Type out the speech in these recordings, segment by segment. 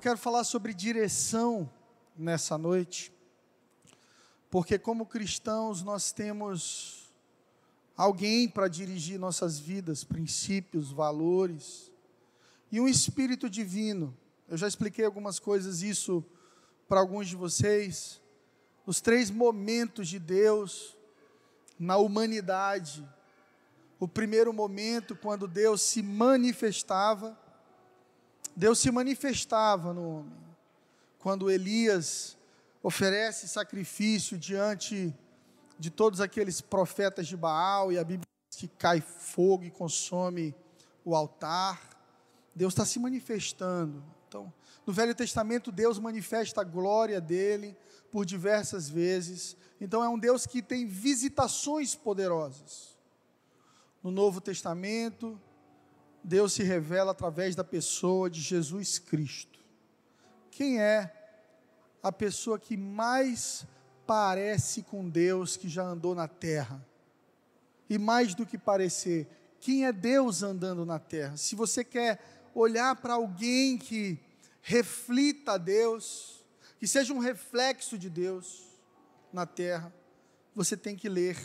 quero falar sobre direção nessa noite, porque, como cristãos, nós temos alguém para dirigir nossas vidas, princípios, valores, e um Espírito Divino. Eu já expliquei algumas coisas, isso para alguns de vocês. Os três momentos de Deus na humanidade. O primeiro momento, quando Deus se manifestava, Deus se manifestava no homem. Quando Elias oferece sacrifício diante de todos aqueles profetas de Baal, e a Bíblia diz que cai fogo e consome o altar, Deus está se manifestando. Então, no Velho Testamento, Deus manifesta a glória dele por diversas vezes. Então, é um Deus que tem visitações poderosas. No Novo Testamento, Deus se revela através da pessoa de Jesus Cristo. Quem é a pessoa que mais parece com Deus que já andou na terra? E mais do que parecer, quem é Deus andando na terra? Se você quer olhar para alguém que reflita a Deus, que seja um reflexo de Deus na terra, você tem que ler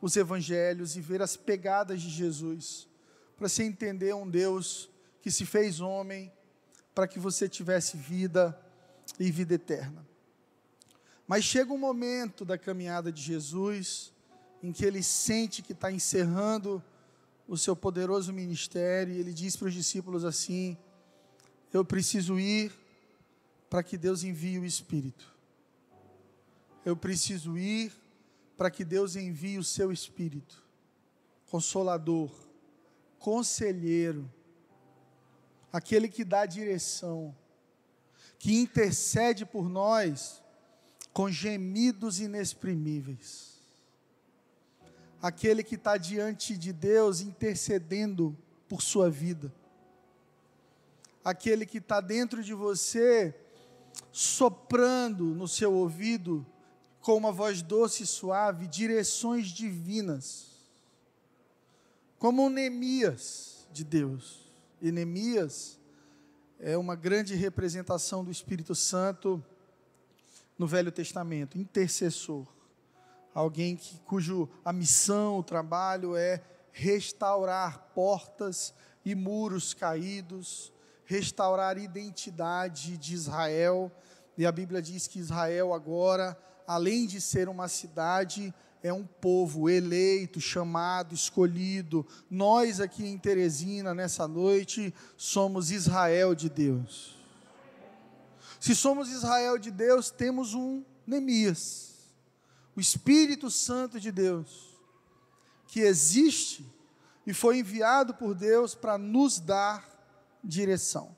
os evangelhos e ver as pegadas de Jesus para você entender um Deus que se fez homem para que você tivesse vida e vida eterna. Mas chega um momento da caminhada de Jesus em que ele sente que está encerrando o seu poderoso ministério e ele diz para os discípulos assim: Eu preciso ir para que Deus envie o Espírito. Eu preciso ir para que Deus envie o seu Espírito, Consolador, conselheiro, aquele que dá direção, que intercede por nós com gemidos inexprimíveis, aquele que está diante de Deus intercedendo por sua vida, aquele que está dentro de você soprando no seu ouvido com uma voz doce e suave direções divinas como um Neemias de Deus. E Neemias é uma grande representação do Espírito Santo no Velho Testamento, intercessor. Alguém que, cujo a missão, o trabalho é restaurar portas e muros caídos, restaurar a identidade de Israel. E a Bíblia diz que Israel agora, além de ser uma cidade, é um povo eleito, chamado, escolhido. Nós aqui em Teresina, nessa noite, somos Israel de Deus. Se somos Israel de Deus, temos um Neemias, o Espírito Santo de Deus, que existe e foi enviado por Deus para nos dar direção.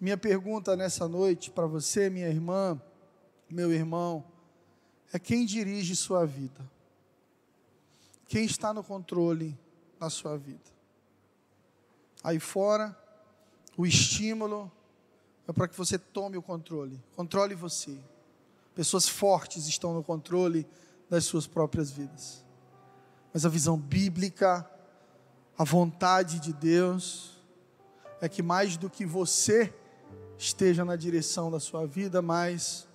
Minha pergunta nessa noite para você, minha irmã, meu irmão, é quem dirige sua vida. Quem está no controle na sua vida. Aí fora, o estímulo é para que você tome o controle. Controle você. Pessoas fortes estão no controle das suas próprias vidas. Mas a visão bíblica, a vontade de Deus, é que mais do que você esteja na direção da sua vida, mais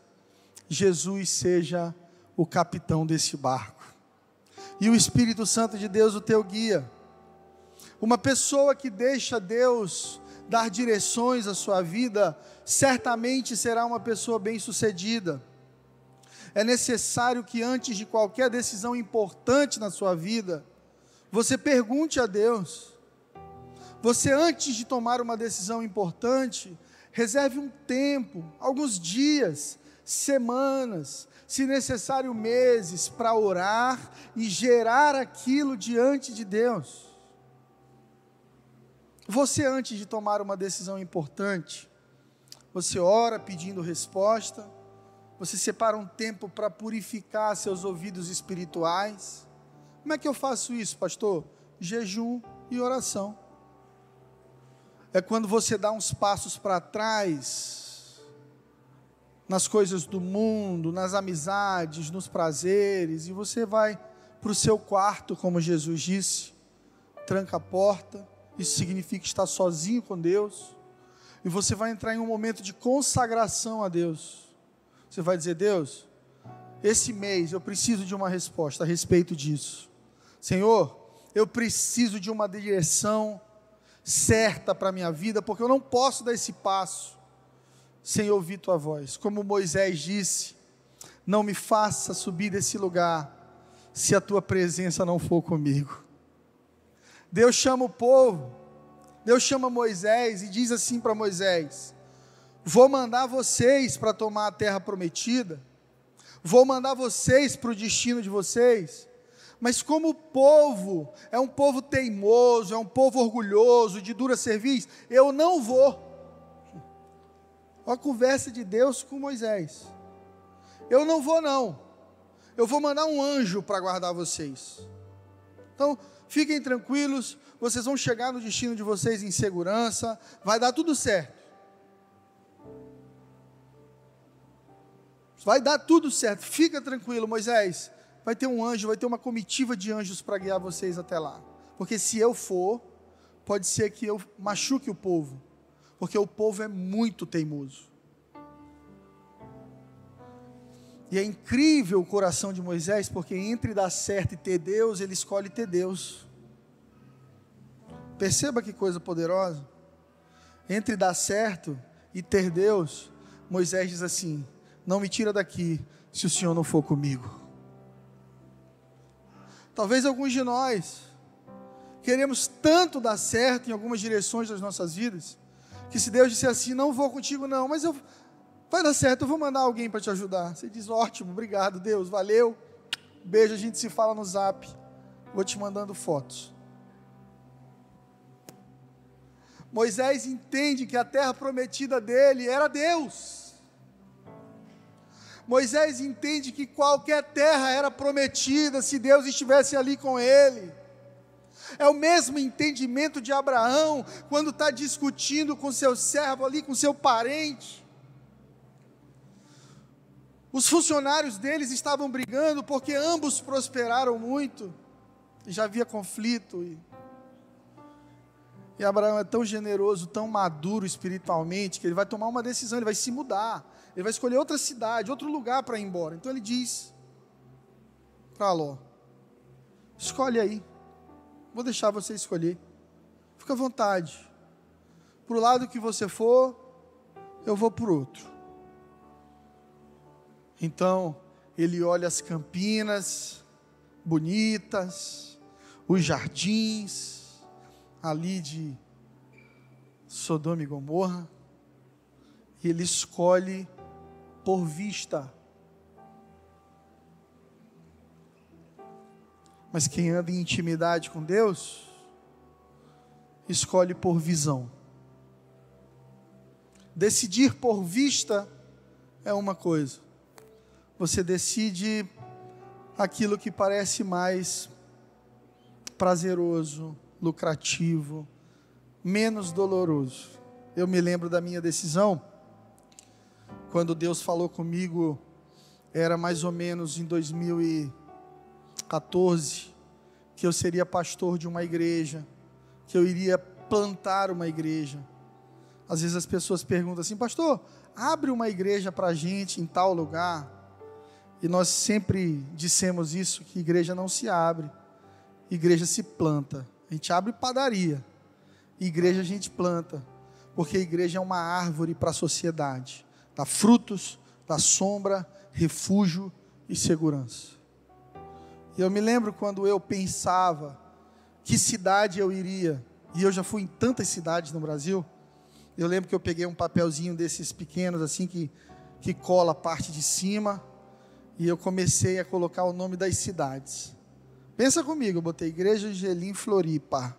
Jesus seja o capitão desse barco. E o Espírito Santo de Deus, o teu guia. Uma pessoa que deixa Deus dar direções à sua vida, certamente será uma pessoa bem-sucedida. É necessário que antes de qualquer decisão importante na sua vida, você pergunte a Deus. Você, antes de tomar uma decisão importante, reserve um tempo, alguns dias, semanas, se necessário meses, para orar e gerar aquilo diante de Deus. Você, antes de tomar uma decisão importante, você ora pedindo resposta, você separa um tempo para purificar seus ouvidos espirituais. Como é que eu faço isso, pastor? Jejum e oração. É quando você dá uns passos para trás nas coisas do mundo, nas amizades, nos prazeres, e você vai para o seu quarto, como Jesus disse, tranca a porta, isso significa estar sozinho com Deus, E você vai entrar em um momento de consagração a Deus. Você vai dizer: Deus, esse mês eu preciso de uma resposta a respeito disso. Senhor, eu preciso de uma direção certa para a minha vida, porque eu não posso dar esse passo sem ouvir tua voz. Como Moisés disse: Não me faça subir desse lugar se a tua presença não for comigo. Deus chama o povo, Deus chama Moisés e diz assim para Moisés: Vou mandar vocês para tomar a terra prometida, vou mandar vocês para o destino de vocês, mas como o povo é um povo teimoso, é um povo orgulhoso, de dura serviço, eu não vou. A conversa de Deus com Moisés. Eu não vou, não. Eu vou mandar um anjo para guardar vocês. Então, fiquem tranquilos, vocês vão chegar no destino de vocês em segurança, vai dar tudo certo. Vai dar tudo certo, fica tranquilo, Moisés. Vai ter um anjo, vai ter uma comitiva de anjos para guiar vocês até lá. Porque se eu for, pode ser que eu machuque o povo porque o povo é muito teimoso. E é incrível o coração de Moisés, porque entre dar certo e ter Deus, ele escolhe ter Deus. Perceba que coisa poderosa. Entre dar certo e ter Deus, Moisés diz assim: Não me tira daqui se o Senhor não for comigo. Talvez alguns de nós queremos tanto dar certo em algumas direções das nossas vidas, que se Deus disser assim, não vou contigo não, mas eu vai dar certo, eu vou mandar alguém para te ajudar. Você diz, ótimo, obrigado Deus, valeu. Beijo, a gente se fala no zap. Vou te mandando fotos. Moisés entende que a terra prometida dele era Deus. Moisés entende que qualquer terra era prometida se Deus estivesse ali com ele. É o mesmo entendimento de Abraão quando está discutindo com seu servo ali, com seu parente. Os funcionários deles estavam brigando porque ambos prosperaram muito, e já havia conflito. E, e Abraão é tão generoso, tão maduro espiritualmente, que ele vai tomar uma decisão, ele vai se mudar, ele vai escolher outra cidade, outro lugar para ir embora. Então ele diz para Ló: escolhe aí. Vou deixar você escolher. Fica à vontade. Para o lado que você for, eu vou para o outro. Então, ele olha as campinas bonitas, os jardins ali de Sodoma e Gomorra, e ele escolhe por vista Mas quem anda em intimidade com Deus, escolhe por visão. Decidir por vista é uma coisa. Você decide aquilo que parece mais prazeroso, lucrativo, menos doloroso. Eu me lembro da minha decisão, quando Deus falou comigo, era mais ou menos em 2000 e 14, que eu seria pastor de uma igreja, que eu iria plantar uma igreja. Às vezes as pessoas perguntam assim, pastor, abre uma igreja para a gente em tal lugar. E nós sempre dissemos isso, que igreja não se abre, igreja se planta. A gente abre padaria, igreja a gente planta, porque a igreja é uma árvore para a sociedade, dá frutos, dá sombra, refúgio e segurança. E eu me lembro quando eu pensava que cidade eu iria, e eu já fui em tantas cidades no Brasil. Eu lembro que eu peguei um papelzinho desses pequenos, assim, que, que cola a parte de cima, e eu comecei a colocar o nome das cidades. Pensa comigo, eu botei Igreja de Gelim, Floripa.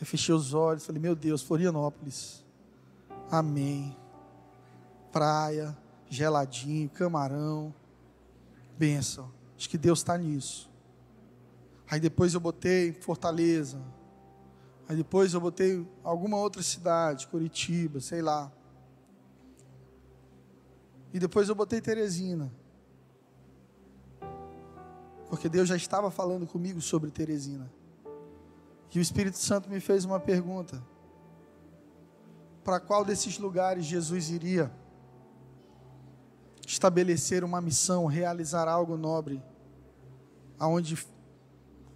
Eu fechei os olhos, falei, meu Deus, Florianópolis. Amém. Praia, geladinho, camarão. Bênção. Acho que Deus está nisso. Aí depois eu botei Fortaleza. Aí depois eu botei alguma outra cidade, Curitiba, sei lá. E depois eu botei Teresina. Porque Deus já estava falando comigo sobre Teresina. E o Espírito Santo me fez uma pergunta. para qual desses lugares Jesus iria estabelecer uma missão, realizar algo nobre, aonde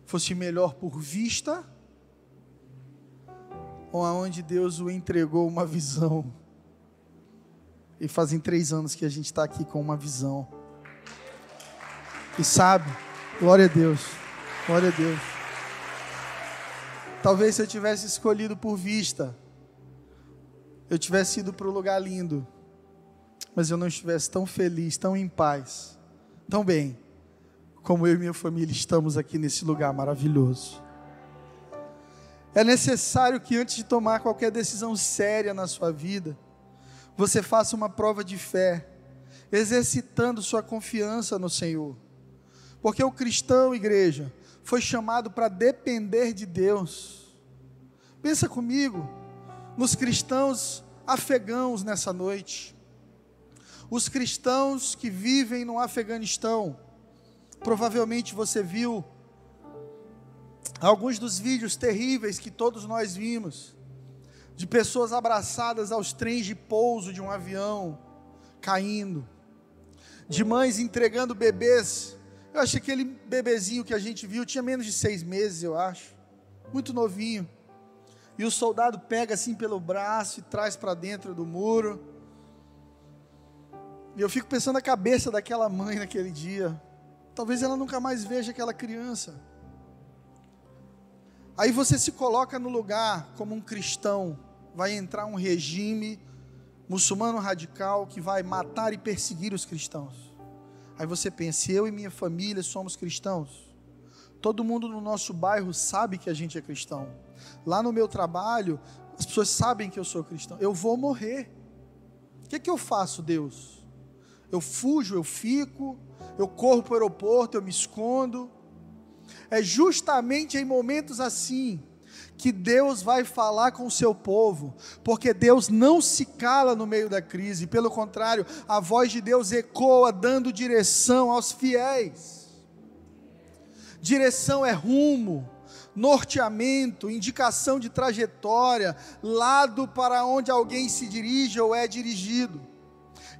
fosse melhor por vista, ou aonde Deus o entregou uma visão. E fazem três anos que a gente está aqui com uma visão. E sabe, glória a Deus, glória a Deus. Talvez se eu tivesse escolhido por vista, eu tivesse ido para o lugar lindo, mas eu não estivesse tão feliz, tão em paz, tão bem, como eu e minha família estamos aqui nesse lugar maravilhoso. É necessário que antes de tomar qualquer decisão séria na sua vida, você faça uma prova de fé, exercitando sua confiança no Senhor. Porque o cristão, igreja, foi chamado para depender de Deus. Pensa comigo, nos cristãos afegãos nessa noite. Os cristãos que vivem no Afeganistão. Provavelmente você viu alguns dos vídeos terríveis que todos nós vimos, de pessoas abraçadas aos trens de pouso de um avião caindo, de mães entregando bebês. Eu acho que aquele bebezinho que a gente viu tinha menos de seis meses, eu acho, muito novinho. E o soldado pega assim pelo braço e traz para dentro do muro. E eu fico pensando na cabeça daquela mãe naquele dia. Talvez ela nunca mais veja aquela criança. Aí você se coloca no lugar como um cristão. Vai entrar um regime muçulmano radical que vai matar e perseguir os cristãos. Aí você pensa, eu e minha família somos cristãos. Todo mundo no nosso bairro sabe que a gente é cristão. Lá no meu trabalho, as pessoas sabem que eu sou cristão. Eu vou morrer. O que, é que eu faço, Deus? Eu fujo, eu fico, eu corro para o aeroporto, eu me escondo. É justamente em momentos assim que Deus vai falar com o seu povo, porque Deus não se cala no meio da crise, pelo contrário, a voz de Deus ecoa, dando direção aos fiéis. Direção é rumo, norteamento, indicação de trajetória, lado para onde alguém se dirige ou é dirigido.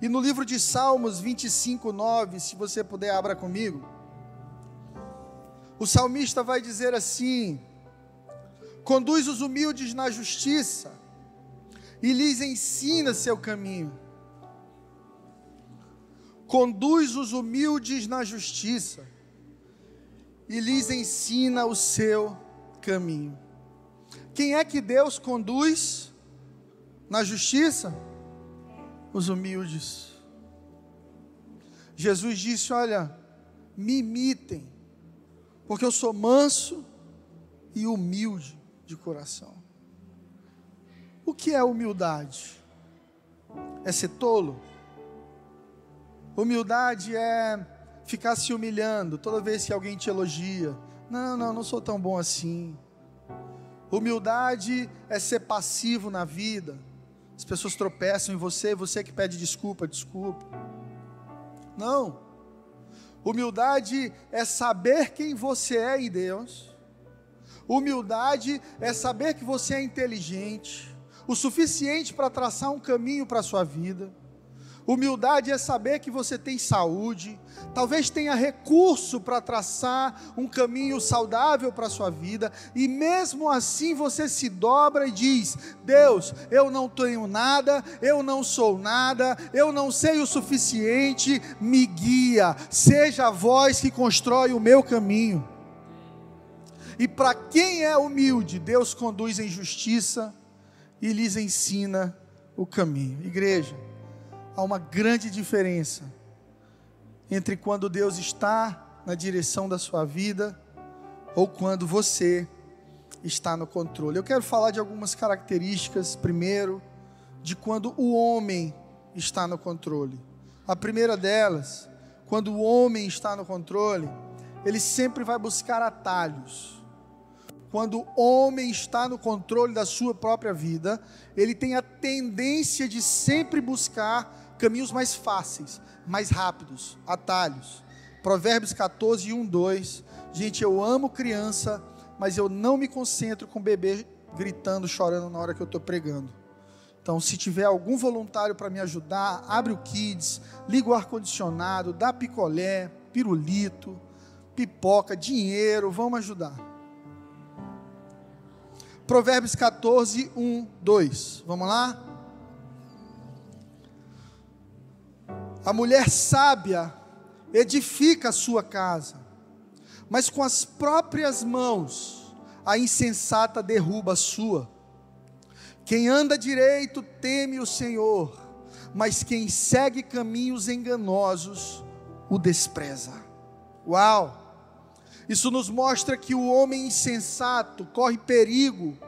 E no livro de Salmos 25, 9, se você puder, abra comigo. O salmista vai dizer assim: conduz os humildes na justiça e lhes ensina seu caminho. Conduz os humildes na justiça e lhes ensina o seu caminho. Quem é que Deus conduz na justiça? Os humildes. Jesus disse: Olha, me imitem, porque eu sou manso e humilde de coração. O que é humildade? É ser tolo? Humildade é ficar se humilhando toda vez que alguém te elogia. Não, não, não sou tão bom assim. Humildade é ser passivo na vida. As pessoas tropeçam em você, você que pede desculpa, desculpa. Não. Humildade é saber quem você é em Deus. Humildade é saber que você é inteligente, o suficiente para traçar um caminho para a sua vida. Humildade é saber que você tem saúde, talvez tenha recurso para traçar um caminho saudável para a sua vida, e mesmo assim você se dobra e diz: Deus, eu não tenho nada, eu não sou nada, eu não sei o suficiente, me guia, seja a voz que constrói o meu caminho. E para quem é humilde, Deus conduz em justiça e lhes ensina o caminho. Igreja, há uma grande diferença entre quando Deus está na direção da sua vida ou quando você está no controle. Eu quero falar de algumas características, primeiro, de quando o homem está no controle. A primeira delas, quando o homem está no controle, ele sempre vai buscar atalhos. Quando o homem está no controle da sua própria vida, ele tem a tendência de sempre buscar caminhos mais fáceis, mais rápidos, atalhos. Provérbios 14, 1, 2. Gente, eu amo criança, mas eu não me concentro com bebê gritando, chorando na hora que eu estou pregando. Então, se tiver algum voluntário para me ajudar, abre o kids, liga o ar-condicionado, dá picolé, pirulito, pipoca, dinheiro, vamos ajudar. Provérbios 14, 1, 2. Vamos lá? A mulher sábia edifica a sua casa, mas com as próprias mãos a insensata derruba a sua. Quem anda direito teme o Senhor, mas quem segue caminhos enganosos o despreza. Uau! Isso nos mostra que o homem insensato corre perigo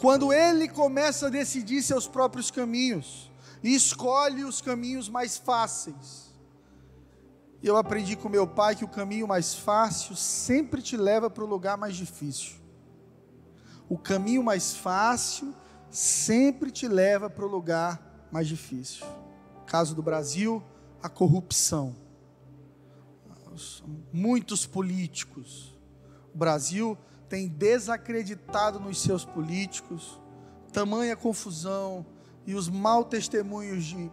quando ele começa a decidir seus próprios caminhos e escolhe os caminhos mais fáceis. Eu aprendi com meu pai que o caminho mais fácil sempre te leva para o lugar mais difícil. O caminho mais fácil sempre te leva para o lugar mais difícil. Caso do Brasil, a corrupção. Muitos políticos. O Brasil tem desacreditado nos seus políticos, tamanha confusão e os mau testemunhos de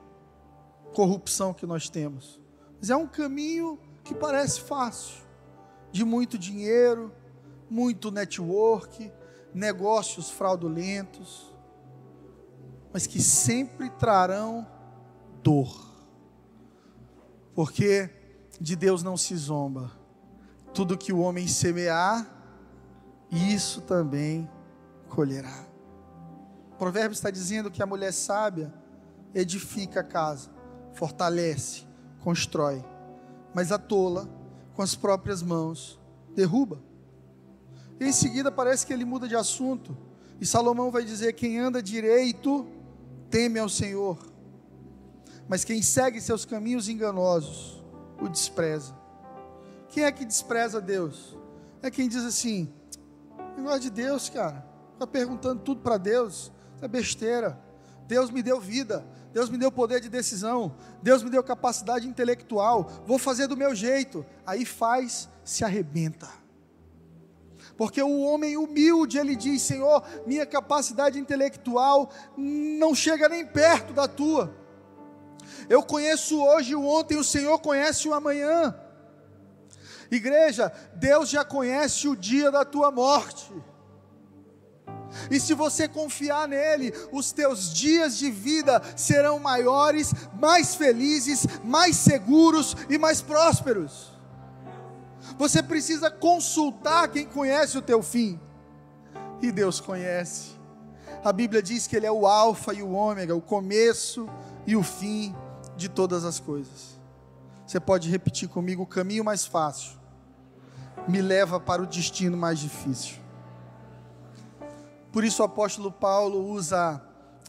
corrupção que nós temos. Mas é um caminho que parece fácil, de muito dinheiro, muito network, negócios fraudulentos mas que sempre trarão dor. Porque de Deus não se zomba. Tudo que o homem semear, isso também colherá. O provérbio está dizendo que a mulher sábia edifica a casa, fortalece, constrói, mas a tola, com as próprias mãos, derruba. E em seguida parece que ele muda de assunto, e Salomão vai dizer: quem anda direito teme ao Senhor, mas quem segue seus caminhos enganosos o despreza. Quem é que despreza Deus? É quem diz assim: negócio de Deus, cara, fica perguntando tudo para Deus, é besteira. Deus me deu vida, Deus me deu poder de decisão, Deus me deu capacidade intelectual, vou fazer do meu jeito. Aí faz, se arrebenta. Porque o homem humilde, ele diz: Senhor, minha capacidade intelectual não chega nem perto da tua. Eu conheço hoje o ontem, o Senhor conhece o amanhã. Igreja, Deus já conhece o dia da tua morte. E se você confiar nele, os teus dias de vida serão maiores, mais felizes, mais seguros e mais prósperos. Você precisa consultar quem conhece o teu fim. E Deus conhece. A Bíblia diz que Ele é o Alfa e o Ômega, o começo e o fim de todas as coisas. Você pode repetir comigo: o caminho mais fácil me leva para o destino mais difícil. Por isso o apóstolo Paulo usa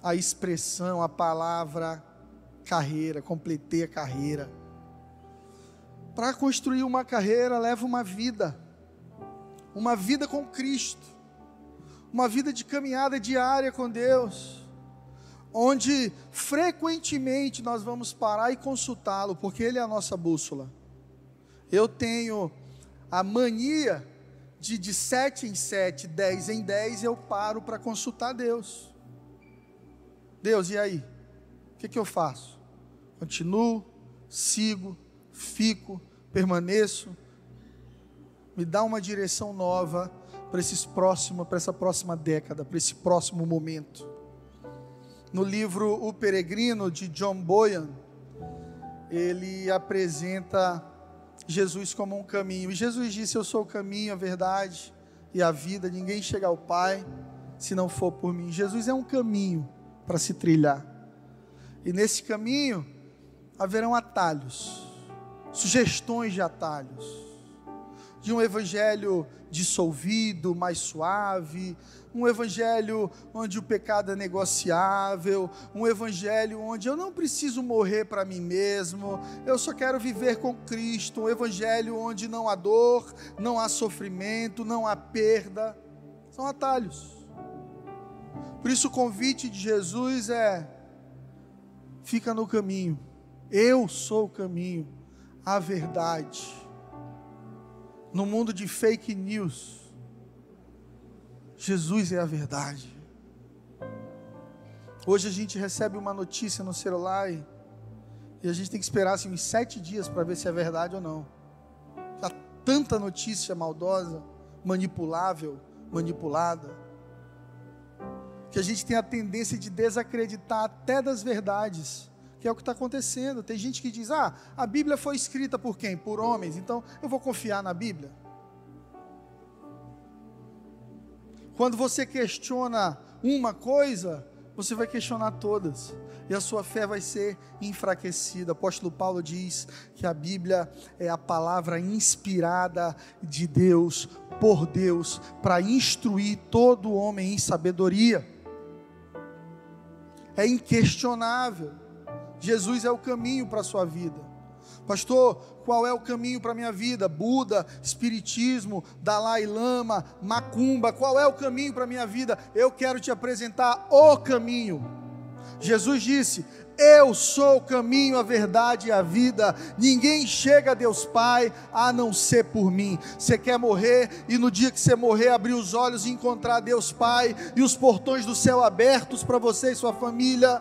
a expressão, a palavra carreira, completei a carreira. Para construir uma carreira leva uma vida, uma vida com Cristo, uma vida de caminhada diária com Deus, onde frequentemente nós vamos parar e consultá-lo, porque Ele é a nossa bússola. Eu tenho a mania de de sete em sete, dez em dez, eu paro para consultar Deus. Deus, e aí? O que, que eu faço? Continuo, sigo, fico, permaneço. Me dá uma direção nova para para essa próxima década, para esse próximo momento. No livro O Peregrino de John Boyan, ele apresenta Jesus como um caminho. E Jesus disse: Eu sou o caminho, a verdade e a vida. Ninguém chega ao Pai se não for por mim. Jesus é um caminho para se trilhar. E nesse caminho haverão atalhos sugestões de atalhos, de um evangelho dissolvido, mais suave, um evangelho onde o pecado é negociável, um evangelho onde eu não preciso morrer para mim mesmo, eu só quero viver com Cristo, um evangelho onde não há dor, não há sofrimento, não há perda. São atalhos. Por isso o convite de Jesus é: fica no caminho. Eu sou o caminho a verdade. No mundo de fake news, Jesus é a verdade. Hoje a gente recebe uma notícia no celular e, e a gente tem que esperar assim, uns sete dias para ver se é verdade ou não. Há tanta notícia maldosa, manipulável, manipulada, que a gente tem a tendência de desacreditar até das verdades, que é o que está acontecendo. Tem gente que diz: ah, a Bíblia foi escrita por quem? Por homens, então eu vou confiar na Bíblia. Quando você questiona uma coisa, você vai questionar todas, e a sua fé vai ser enfraquecida. O apóstolo Paulo diz que a Bíblia é a palavra inspirada de Deus, por Deus, para instruir todo homem em sabedoria. É inquestionável. Jesus é o caminho para a sua vida. Pastor, qual é o caminho para a minha vida? Buda, Espiritismo, Dalai Lama, Macumba, qual é o caminho para a minha vida? Eu quero te apresentar o caminho. Jesus disse: Eu sou o caminho, a verdade e a vida. Ninguém chega a Deus Pai a não ser por mim. Você quer morrer e no dia que você morrer, abrir os olhos e encontrar Deus Pai e os portões do céu abertos para você e sua família?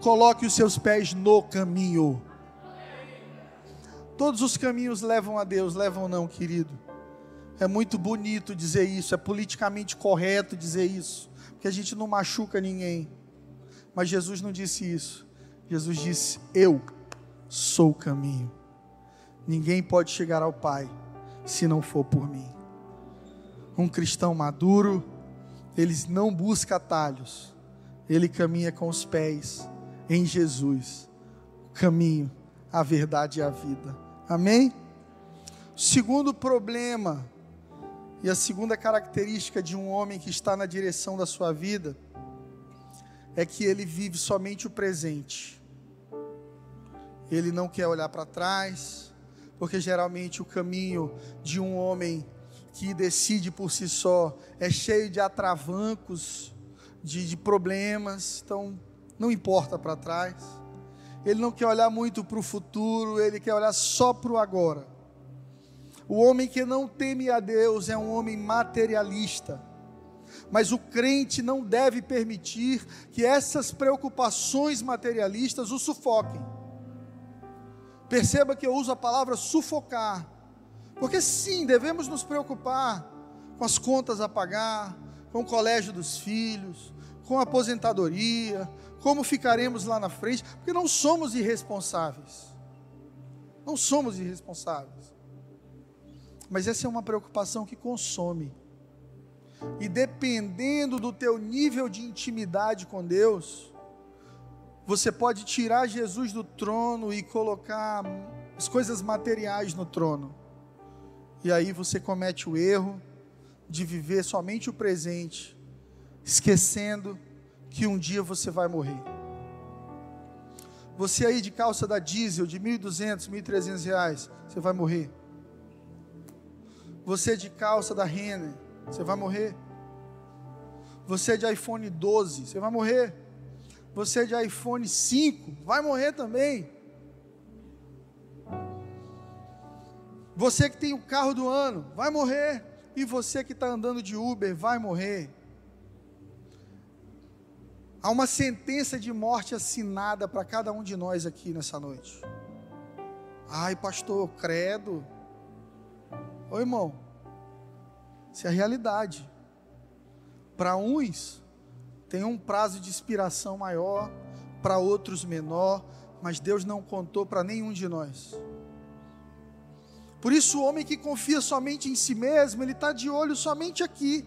Coloque os seus pés no caminho. Todos os caminhos levam a Deus, levam não, querido. É muito bonito dizer isso, é politicamente correto dizer isso, porque a gente não machuca ninguém. Mas Jesus não disse isso. Jesus disse: Eu sou o caminho. Ninguém pode chegar ao Pai se não for por mim. Um cristão maduro, ele não busca atalhos, ele caminha com os pés em Jesus, o caminho, a verdade e a vida. Amém? Segundo problema, e a segunda característica de um homem que está na direção da sua vida, é que ele vive somente o presente. Ele não quer olhar para trás, porque geralmente o caminho de um homem que decide por si só é cheio de atravancos, de, de problemas, então não importa para trás ele não quer olhar muito para o futuro, ele quer olhar só para o agora. O homem que não teme a Deus é um homem materialista. Mas o crente não deve permitir que essas preocupações materialistas o sufoquem. Perceba que eu uso a palavra sufocar, porque sim, devemos nos preocupar com as contas a pagar, com o colégio dos filhos, com a aposentadoria, como ficaremos lá na frente, porque não somos irresponsáveis. Não somos irresponsáveis. Mas essa é uma preocupação que consome. E dependendo do teu nível de intimidade com Deus, você pode tirar Jesus do trono e colocar as coisas materiais no trono. E aí você comete o erro de viver somente o presente, esquecendo que um dia você vai morrer. Você aí de calça da diesel de 1.200, 1.300 reais, você vai morrer. Você de calça da Renner, você vai morrer. Você de iPhone 12, você vai morrer. Você de iPhone 5, vai morrer também. Você que tem o carro do ano, vai morrer. E você que está andando de Uber, vai morrer. Há uma sentença de morte assinada para cada um de nós aqui nessa noite. Ai, pastor, credo. Ô irmão, isso é a realidade. Para uns, tem um prazo de expiração maior, para outros menor, mas Deus não contou para nenhum de nós. Por isso, o homem que confia somente em si mesmo, ele está de olho somente aqui,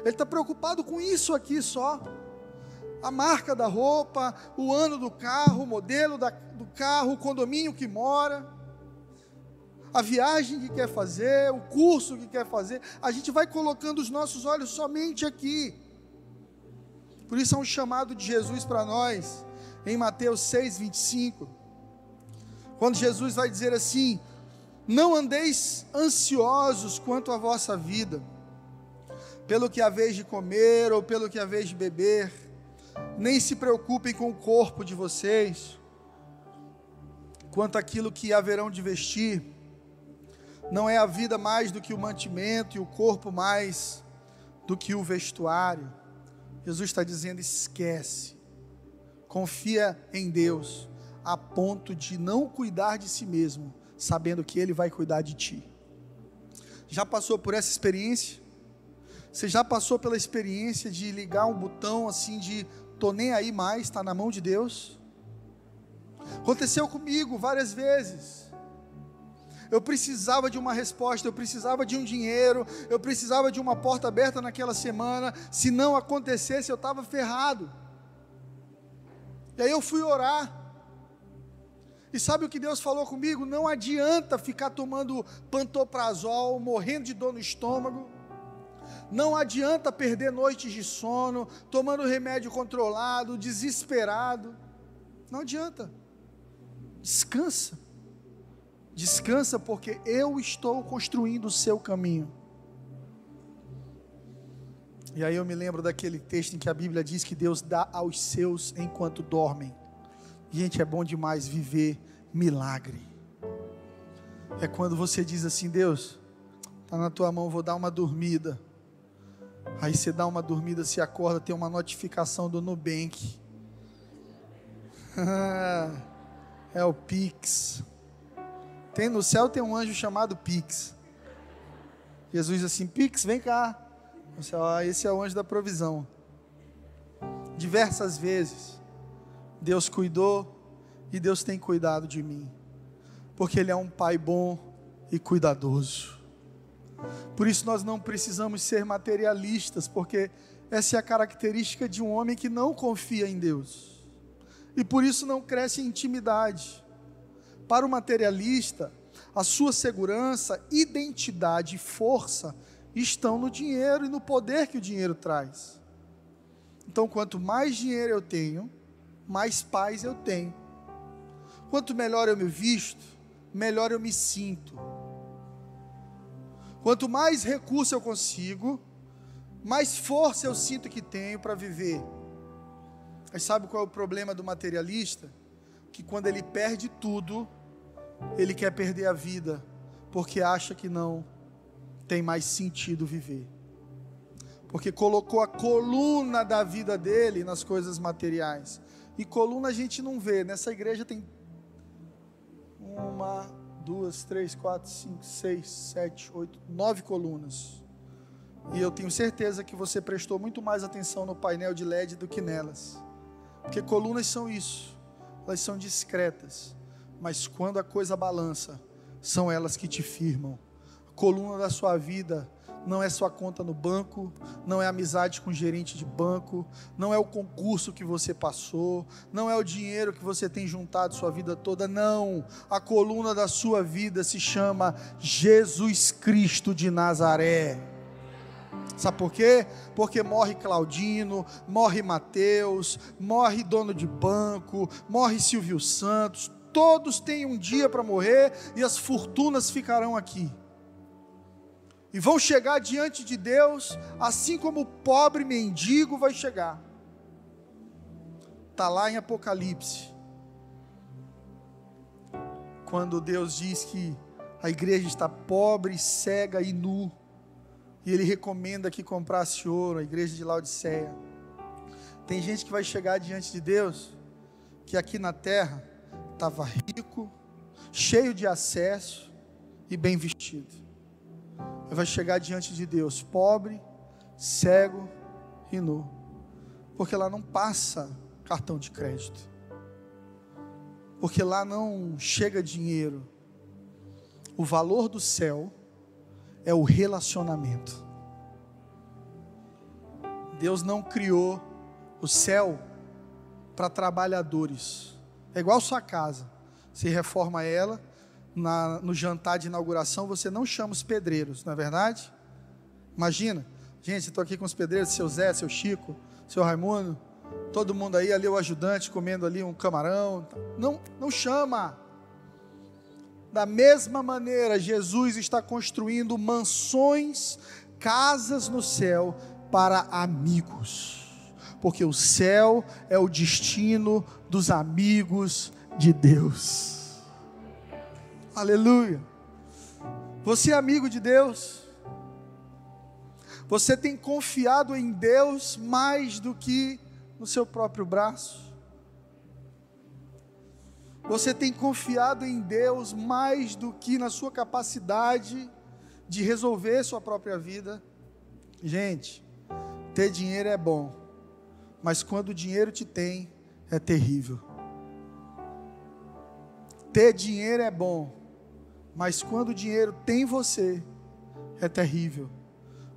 ele está preocupado com isso aqui só a marca da roupa, o ano do carro, o modelo da, do carro, o condomínio que mora, a viagem que quer fazer, o curso que quer fazer. A gente vai colocando os nossos olhos somente aqui. Por isso é um chamado de Jesus para nós, em Mateus 6, 25. Quando Jesus vai dizer assim: Não andeis ansiosos quanto à vossa vida, pelo que haveis de comer ou pelo que haveis de beber nem se preocupem com o corpo de vocês, quanto aquilo que haverão de vestir. Não é a vida mais do que o mantimento e o corpo mais do que o vestuário. Jesus está dizendo: esquece, confia em Deus, a ponto de não cuidar de si mesmo, sabendo que Ele vai cuidar de ti. Já passou por essa experiência? Você já passou pela experiência de ligar um botão assim de tô nem aí mais, está na mão de Deus? Aconteceu comigo várias vezes. Eu precisava de uma resposta, eu precisava de um dinheiro, eu precisava de uma porta aberta naquela semana. Se não acontecesse, eu estava ferrado. E aí eu fui orar. E sabe o que Deus falou comigo? Não adianta ficar tomando pantoprazol, morrendo de dor no estômago. Não adianta perder noites de sono, tomando remédio controlado, desesperado. Não adianta. Descansa. Descansa, porque eu estou construindo o seu caminho. E aí eu me lembro daquele texto em que a Bíblia diz que Deus dá aos seus enquanto dormem. Gente, é bom demais viver milagre. É quando você diz assim: Deus, está na tua mão, vou dar uma dormida. Aí você dá uma dormida, se acorda, tem uma notificação do Nubank. é o Pix. Tem no céu tem um anjo chamado Pix. Jesus diz assim: Pix, vem cá. Ó, esse é o anjo da provisão. Diversas vezes Deus cuidou e Deus tem cuidado de mim, porque Ele é um Pai bom e cuidadoso. Por isso nós não precisamos ser materialistas, porque essa é a característica de um homem que não confia em Deus. E por isso não cresce em intimidade. Para o materialista, a sua segurança, identidade e força estão no dinheiro e no poder que o dinheiro traz. Então, quanto mais dinheiro eu tenho, mais paz eu tenho. Quanto melhor eu me visto, melhor eu me sinto. Quanto mais recurso eu consigo, mais força eu sinto que tenho para viver. Mas sabe qual é o problema do materialista? Que quando ele perde tudo, ele quer perder a vida, porque acha que não tem mais sentido viver. Porque colocou a coluna da vida dele nas coisas materiais. E coluna a gente não vê. Nessa igreja tem uma, duas, três, quatro, cinco, seis, sete, oito, nove colunas. E eu tenho certeza que você prestou muito mais atenção no painel de LED do que nelas. Porque colunas são isso, elas são discretas, mas quando a coisa balança, são elas que te firmam. A coluna da sua vida não é sua conta no banco, não é amizade com gerente de banco, não é o concurso que você passou, não é o dinheiro que você tem juntado sua vida toda, não. A coluna da sua vida se chama Jesus Cristo de Nazaré. Sabe por quê? Porque morre Claudino, morre Mateus, morre dono de banco, morre Silvio Santos, todos têm um dia para morrer e as fortunas ficarão aqui e vão chegar diante de Deus, assim como o pobre mendigo vai chegar. Está lá em Apocalipse, quando Deus diz que a igreja está pobre, cega e nu, e Ele recomenda que comprasse ouro, a igreja de Laodiceia. Tem gente que vai chegar diante de Deus, que aqui na terra estava rico, cheio de acesso e bem vestido vai chegar diante de Deus pobre, cego e nu, porque lá não passa cartão de crédito, porque lá não chega dinheiro. O valor do céu é o relacionamento. Deus não criou o céu para trabalhadores. É igual sua casa. Você reforma ela, na, no jantar de inauguração, você não chama os pedreiros, não é verdade? Imagina, gente, estou aqui com os pedreiros, seu Zé, seu Chico, seu Raimundo, todo mundo aí, ali o ajudante comendo ali um camarão. Não, não chama. Da mesma maneira, Jesus está construindo mansões, casas no céu para amigos. Porque o céu é o destino dos amigos de Deus. Aleluia. Você é amigo de Deus. Você tem confiado em Deus mais do que no seu próprio braço? Você tem confiado em Deus mais do que na sua capacidade de resolver sua própria vida? Gente, ter dinheiro é bom, mas quando o dinheiro te tem, é terrível. Ter dinheiro é bom, mas quando o dinheiro tem você, é terrível,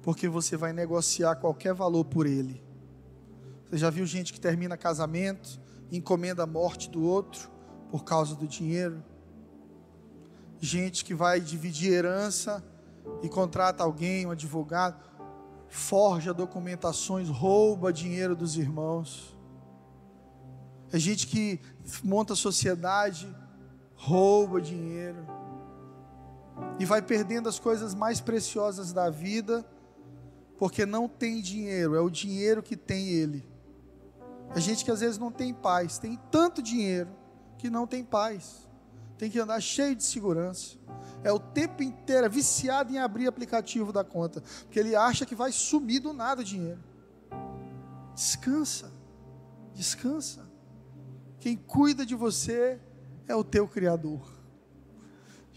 porque você vai negociar qualquer valor por ele. Você já viu gente que termina casamento, encomenda a morte do outro por causa do dinheiro? Gente que vai dividir herança e contrata alguém, um advogado, forja documentações, rouba dinheiro dos irmãos. É gente que monta sociedade, rouba dinheiro e vai perdendo as coisas mais preciosas da vida porque não tem dinheiro, é o dinheiro que tem ele. É gente que às vezes não tem paz, tem tanto dinheiro que não tem paz, tem que andar cheio de segurança. É o tempo inteiro é viciado em abrir aplicativo da conta, porque ele acha que vai sumir do nada o dinheiro. Descansa, descansa. Quem cuida de você é o teu Criador.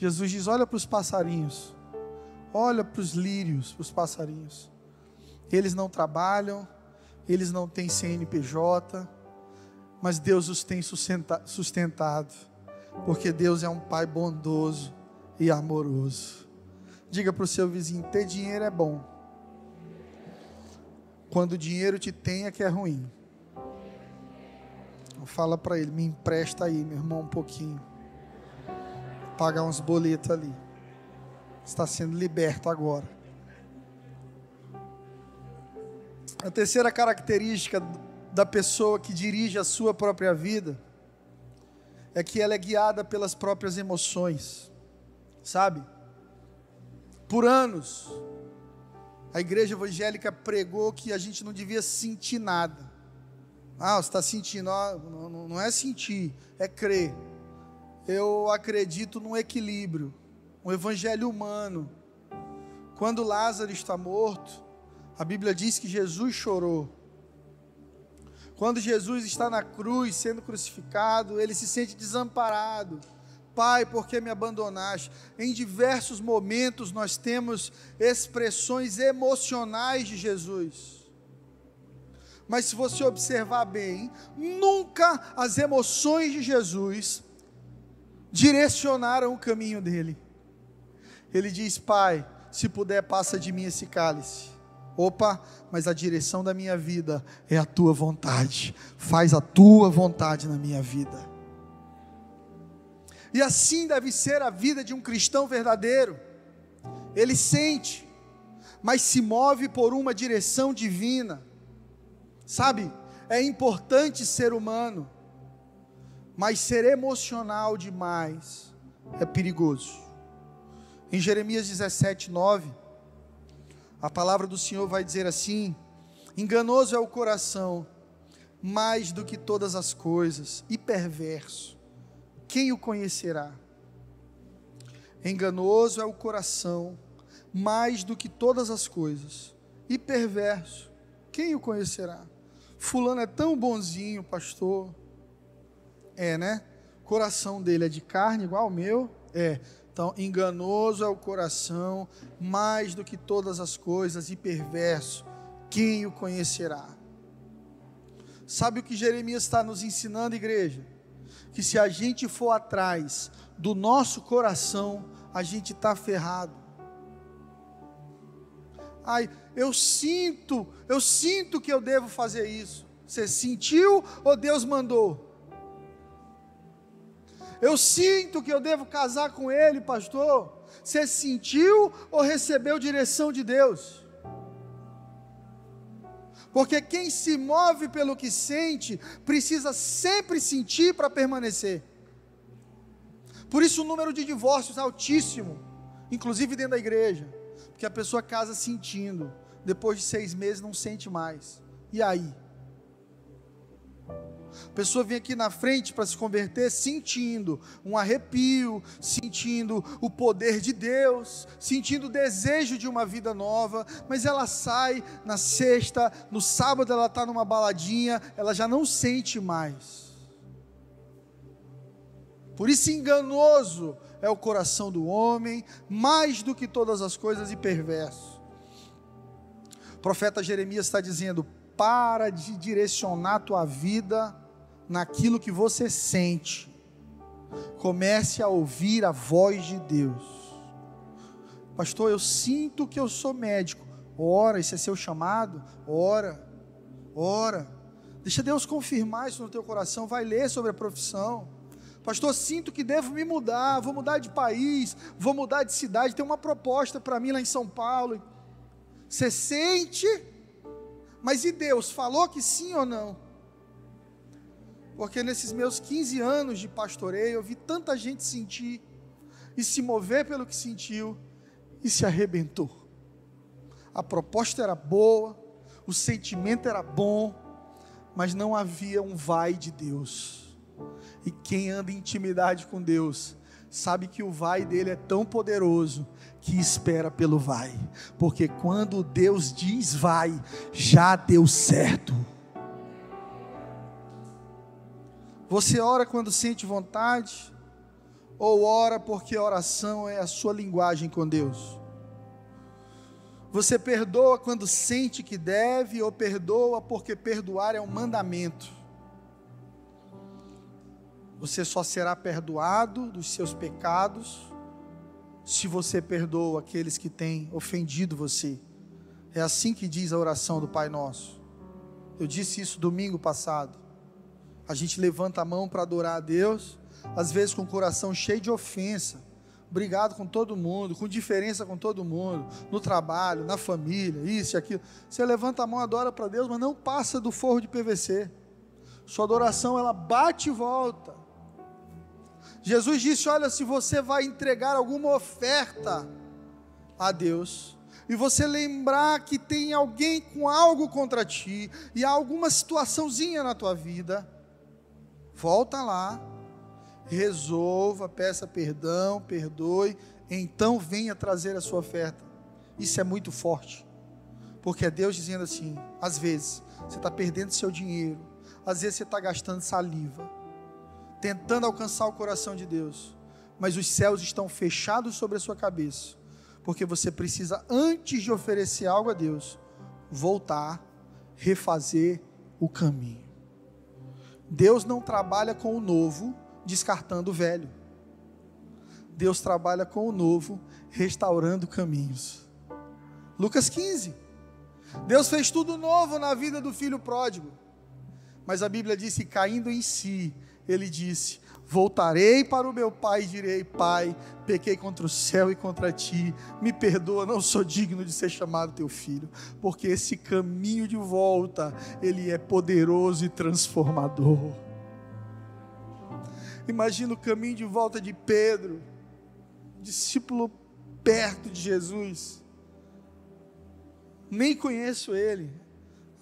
Jesus diz: olha para os passarinhos, olha para os lírios, para os passarinhos. Eles não trabalham, eles não têm CNPJ, mas Deus os tem sustentado, porque Deus é um Pai bondoso e amoroso. Diga para o seu vizinho: ter dinheiro é bom, quando o dinheiro te tem é que é ruim. Fala para ele: me empresta aí, meu irmão, um pouquinho, pagar uns boletos ali. Está sendo liberto agora. A terceira característica da pessoa que dirige a sua própria vida é que ela é guiada pelas próprias emoções, sabe? Por anos, a igreja evangélica pregou que a gente não devia sentir nada. Ah, você está sentindo? Ah, não, não é sentir, é crer. Eu acredito num equilíbrio, um evangelho humano. Quando Lázaro está morto, a Bíblia diz que Jesus chorou. Quando Jesus está na cruz sendo crucificado, ele se sente desamparado. Pai, por que me abandonaste? Em diversos momentos nós temos expressões emocionais de Jesus. Mas se você observar bem, nunca as emoções de Jesus direcionaram o caminho dele. Ele diz: Pai, se puder, passa de mim esse cálice. Opa, mas a direção da minha vida é a tua vontade. Faz a tua vontade na minha vida. E assim deve ser a vida de um cristão verdadeiro. Ele sente, mas se move por uma direção divina. Sabe, é importante ser humano, mas ser emocional demais é perigoso. Em Jeremias 17, 9, a palavra do Senhor vai dizer assim: enganoso é o coração, mais do que todas as coisas, e perverso. Quem o conhecerá? Enganoso é o coração, mais do que todas as coisas, e perverso. Quem o conhecerá? Fulano é tão bonzinho, pastor. É, né? O coração dele é de carne igual ao meu? É. Então, enganoso é o coração, mais do que todas as coisas, e perverso, quem o conhecerá? Sabe o que Jeremias está nos ensinando, igreja? Que se a gente for atrás do nosso coração, a gente está ferrado. Ai, eu sinto, eu sinto que eu devo fazer isso. Você sentiu ou Deus mandou? Eu sinto que eu devo casar com ele, pastor. Você sentiu ou recebeu direção de Deus? Porque quem se move pelo que sente, precisa sempre sentir para permanecer. Por isso o número de divórcios é altíssimo, inclusive dentro da igreja. Porque a pessoa casa sentindo, depois de seis meses não sente mais. E aí? A pessoa vem aqui na frente para se converter sentindo um arrepio, sentindo o poder de Deus, sentindo o desejo de uma vida nova, mas ela sai na sexta, no sábado ela está numa baladinha, ela já não sente mais. Por isso, enganoso é o coração do homem, mais do que todas as coisas, e perverso. O profeta Jeremias está dizendo: para de direcionar tua vida naquilo que você sente. Comece a ouvir a voz de Deus. Pastor, eu sinto que eu sou médico. Ora, esse é seu chamado? Ora, ora. Deixa Deus confirmar isso no teu coração. Vai ler sobre a profissão. Pastor, sinto que devo me mudar, vou mudar de país, vou mudar de cidade. Tem uma proposta para mim lá em São Paulo. Você sente, mas e Deus? Falou que sim ou não? Porque nesses meus 15 anos de pastoreio, eu vi tanta gente sentir e se mover pelo que sentiu e se arrebentou. A proposta era boa, o sentimento era bom, mas não havia um vai de Deus. E quem anda em intimidade com Deus, sabe que o vai dele é tão poderoso que espera pelo vai, porque quando Deus diz vai, já deu certo. Você ora quando sente vontade? Ou ora porque oração é a sua linguagem com Deus? Você perdoa quando sente que deve, ou perdoa porque perdoar é um mandamento? Você só será perdoado dos seus pecados se você perdoa aqueles que têm ofendido você. É assim que diz a oração do Pai Nosso. Eu disse isso domingo passado. A gente levanta a mão para adorar a Deus, às vezes com o coração cheio de ofensa, brigado com todo mundo, com diferença com todo mundo, no trabalho, na família, isso e aquilo. Você levanta a mão, adora para Deus, mas não passa do forro de PVC. Sua adoração ela bate e volta. Jesus disse: Olha, se você vai entregar alguma oferta a Deus, e você lembrar que tem alguém com algo contra ti, e há alguma situaçãozinha na tua vida, Volta lá, resolva, peça perdão, perdoe, então venha trazer a sua oferta. Isso é muito forte, porque é Deus dizendo assim: às vezes você está perdendo seu dinheiro, às vezes você está gastando saliva, tentando alcançar o coração de Deus, mas os céus estão fechados sobre a sua cabeça, porque você precisa, antes de oferecer algo a Deus, voltar, refazer o caminho. Deus não trabalha com o novo descartando o velho. Deus trabalha com o novo restaurando caminhos. Lucas 15. Deus fez tudo novo na vida do filho pródigo. Mas a Bíblia disse: caindo em si, ele disse: Voltarei para o meu pai e direi: Pai, pequei contra o céu e contra ti, me perdoa, não sou digno de ser chamado teu filho, porque esse caminho de volta, ele é poderoso e transformador. Imagina o caminho de volta de Pedro, discípulo perto de Jesus. Nem conheço ele.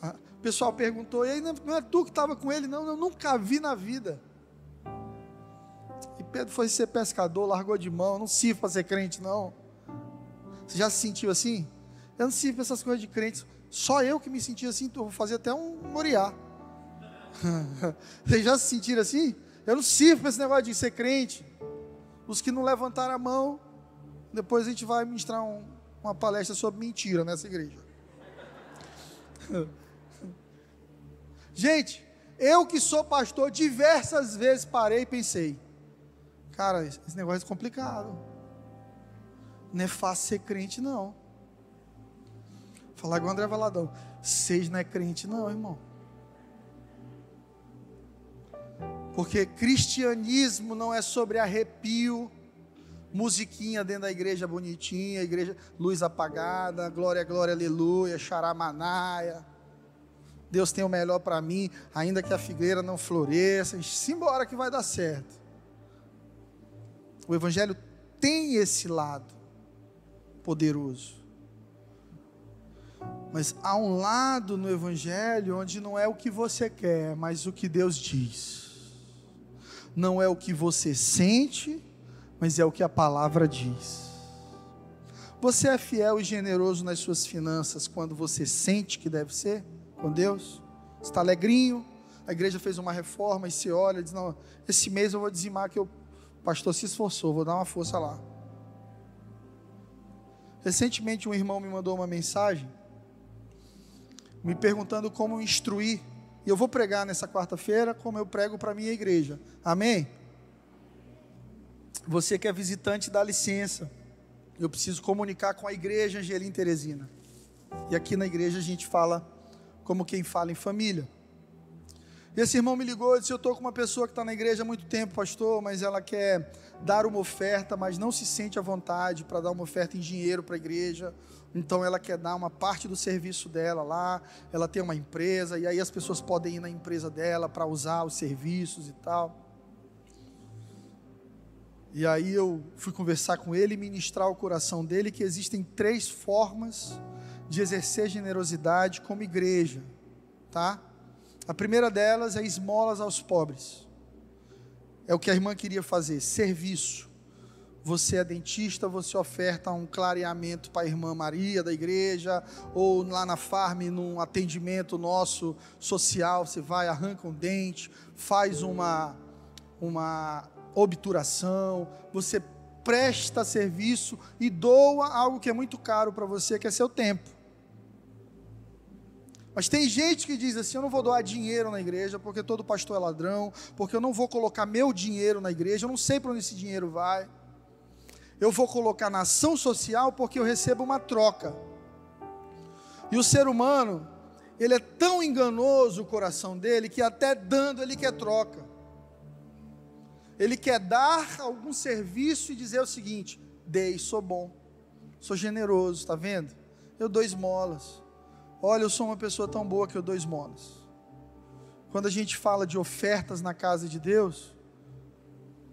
O pessoal perguntou, e aí não é tu que estava com ele? Não, eu nunca vi na vida. Pedro foi ser pescador, largou de mão, não sirvo para ser crente, não. Você já se sentiu assim? Eu não sirvo para essas coisas de crente. Só eu que me senti assim, vou fazer até um moriá. Vocês já se sentiram assim? Eu não sirvo para esse negócio de ser crente. Os que não levantaram a mão, depois a gente vai ministrar um, uma palestra sobre mentira nessa igreja. gente, eu que sou pastor, diversas vezes parei e pensei: Cara, esse negócio é complicado. Não é fácil ser crente, não. Falar com o André Valadão. Seis não é crente, não, irmão. Porque cristianismo não é sobre arrepio, musiquinha dentro da igreja bonitinha, igreja luz apagada, glória, glória, aleluia, xaramanaia. Deus tem o melhor para mim, ainda que a figueira não floresça. Simbora que vai dar certo. O Evangelho tem esse lado poderoso. Mas há um lado no Evangelho onde não é o que você quer, mas o que Deus diz. Não é o que você sente, mas é o que a palavra diz. Você é fiel e generoso nas suas finanças quando você sente que deve ser com Deus? Está alegrinho? A igreja fez uma reforma e se olha e diz: Não, esse mês eu vou dizimar que o pastor se esforçou, vou dar uma força lá. Recentemente um irmão me mandou uma mensagem me perguntando como instruir. E eu vou pregar nessa quarta-feira como eu prego para a minha igreja. Amém? Você que é visitante, dá licença. Eu preciso comunicar com a igreja Angelim Teresina. E aqui na igreja a gente fala como quem fala em família. Esse irmão me ligou e disse: Eu estou com uma pessoa que está na igreja há muito tempo, pastor, mas ela quer dar uma oferta, mas não se sente à vontade para dar uma oferta em dinheiro para a igreja. Então ela quer dar uma parte do serviço dela lá. Ela tem uma empresa, e aí as pessoas podem ir na empresa dela para usar os serviços e tal. E aí eu fui conversar com ele e ministrar o coração dele que existem três formas de exercer generosidade como igreja, tá? A primeira delas é esmolas aos pobres. É o que a irmã queria fazer, serviço. Você é dentista, você oferta um clareamento para a irmã Maria da igreja, ou lá na farm, num atendimento nosso social, você vai, arranca um dente, faz uma, uma obturação, você presta serviço e doa algo que é muito caro para você, que é seu tempo. Mas tem gente que diz assim: eu não vou doar dinheiro na igreja porque todo pastor é ladrão, porque eu não vou colocar meu dinheiro na igreja, eu não sei para onde esse dinheiro vai. Eu vou colocar na ação social porque eu recebo uma troca. E o ser humano, ele é tão enganoso o coração dele que até dando ele quer troca. Ele quer dar algum serviço e dizer o seguinte: dei, sou bom, sou generoso, está vendo? Eu dou esmolas. Olha, eu sou uma pessoa tão boa que eu dou esmolas. Quando a gente fala de ofertas na casa de Deus,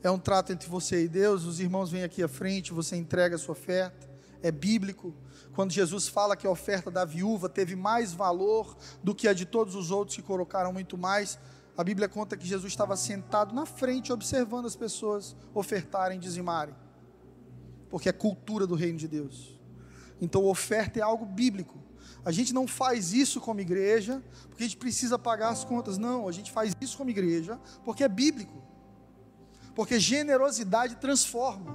é um trato entre você e Deus, os irmãos vêm aqui à frente, você entrega a sua oferta, é bíblico. Quando Jesus fala que a oferta da viúva teve mais valor do que a de todos os outros que colocaram muito mais, a Bíblia conta que Jesus estava sentado na frente observando as pessoas ofertarem, dizimarem, porque é cultura do reino de Deus. Então, oferta é algo bíblico. A gente não faz isso como igreja porque a gente precisa pagar as contas. Não, a gente faz isso como igreja porque é bíblico. Porque generosidade transforma.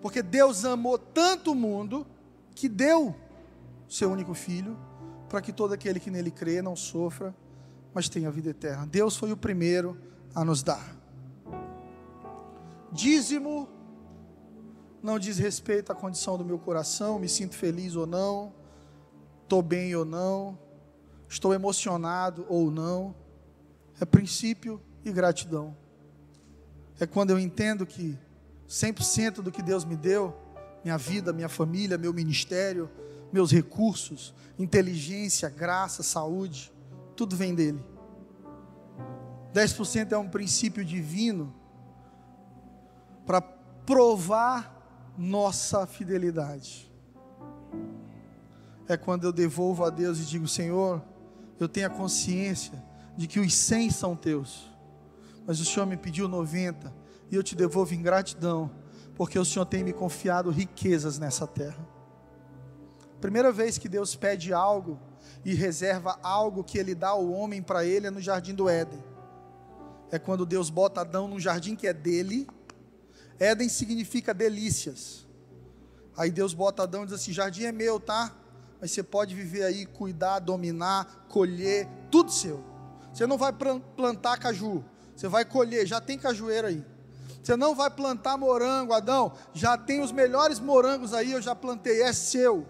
Porque Deus amou tanto o mundo que deu seu único filho para que todo aquele que nele crê não sofra, mas tenha vida eterna. Deus foi o primeiro a nos dar. Dízimo não diz respeito à condição do meu coração, me sinto feliz ou não estou bem ou não, estou emocionado ou não. É princípio e gratidão. É quando eu entendo que 100% do que Deus me deu, minha vida, minha família, meu ministério, meus recursos, inteligência, graça, saúde, tudo vem dele. 10% é um princípio divino para provar nossa fidelidade é quando eu devolvo a Deus e digo: Senhor, eu tenho a consciência de que os 100 são teus, mas o Senhor me pediu 90 e eu te devolvo em gratidão, porque o Senhor tem me confiado riquezas nessa terra. Primeira vez que Deus pede algo e reserva algo que Ele dá ao homem para ele é no jardim do Éden. É quando Deus bota Adão num jardim que é dele. Éden significa delícias. Aí Deus bota Adão e diz assim: jardim é meu, tá? Mas você pode viver aí, cuidar, dominar, colher, tudo seu. Você não vai plantar caju, você vai colher, já tem cajueiro aí. Você não vai plantar morango, Adão, já tem os melhores morangos aí, eu já plantei, é seu.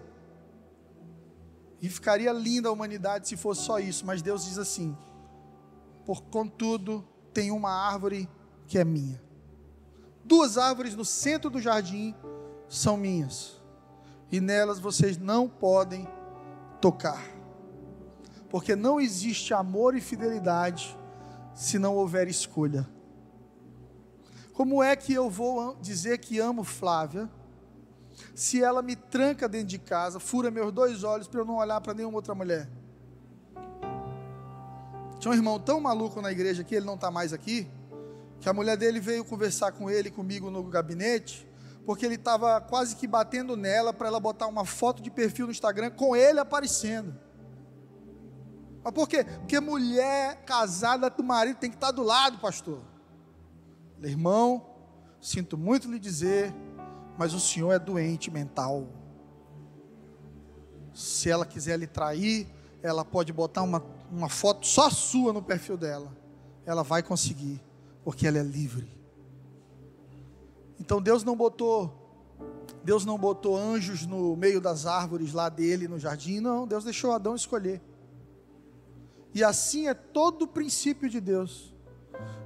E ficaria linda a humanidade se fosse só isso, mas Deus diz assim: por contudo, tem uma árvore que é minha. Duas árvores no centro do jardim são minhas e nelas vocês não podem tocar. Porque não existe amor e fidelidade se não houver escolha. Como é que eu vou dizer que amo Flávia se ela me tranca dentro de casa, fura meus dois olhos para eu não olhar para nenhuma outra mulher? Tinha um irmão tão maluco na igreja que ele não está mais aqui, que a mulher dele veio conversar com ele comigo no gabinete, porque ele estava quase que batendo nela para ela botar uma foto de perfil no Instagram com ele aparecendo. Mas por quê? Porque mulher casada do marido tem que estar tá do lado, pastor. Irmão, sinto muito lhe dizer, mas o senhor é doente mental. Se ela quiser lhe trair, ela pode botar uma, uma foto só sua no perfil dela. Ela vai conseguir, porque ela é livre. Então Deus não botou Deus não botou anjos no meio das árvores lá dele no jardim, não, Deus deixou Adão escolher. E assim é todo o princípio de Deus.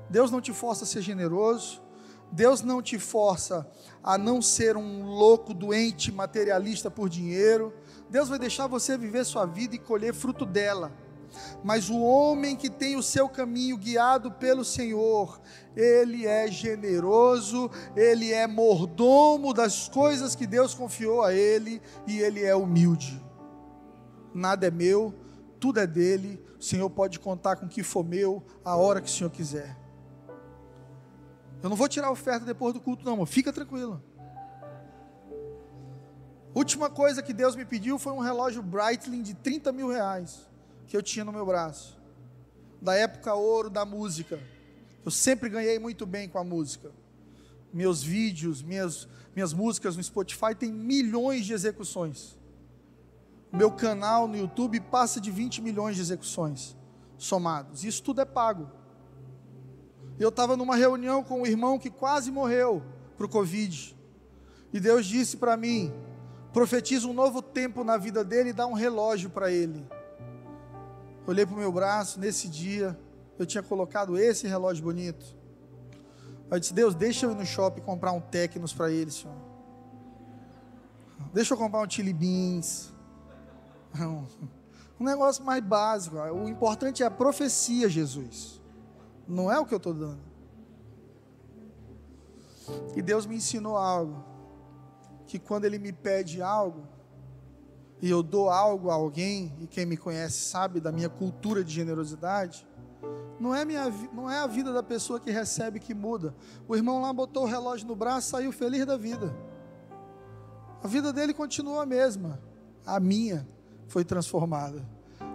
Deus não te força a ser generoso, Deus não te força a não ser um louco, doente, materialista por dinheiro. Deus vai deixar você viver sua vida e colher fruto dela. Mas o homem que tem o seu caminho guiado pelo Senhor, ele é generoso, ele é mordomo das coisas que Deus confiou a ele e ele é humilde. Nada é meu, tudo é dele. O Senhor pode contar com o que for meu a hora que o Senhor quiser. Eu não vou tirar a oferta depois do culto, não, fica tranquilo. Última coisa que Deus me pediu foi um relógio Breitling de 30 mil reais que eu tinha no meu braço. Da época ouro da música. Eu sempre ganhei muito bem com a música. Meus vídeos, minhas, minhas músicas no Spotify tem milhões de execuções. Meu canal no YouTube passa de 20 milhões de execuções somados. Isso tudo é pago. Eu estava numa reunião com um irmão que quase morreu para o Covid. E Deus disse para mim: profetiza um novo tempo na vida dele e dá um relógio para ele. Olhei para o meu braço, nesse dia, eu tinha colocado esse relógio bonito. Eu disse: Deus, deixa eu ir no shopping comprar um Tecnos para ele, Senhor. Deixa eu comprar um Chili Beans. Um negócio mais básico. O importante é a profecia, Jesus. Não é o que eu estou dando. E Deus me ensinou algo. Que quando Ele me pede algo, e eu dou algo a alguém, e quem me conhece sabe da minha cultura de generosidade, não é, minha, não é a vida da pessoa que recebe que muda. O irmão lá botou o relógio no braço, saiu feliz da vida. A vida dele continuou a mesma. A minha foi transformada.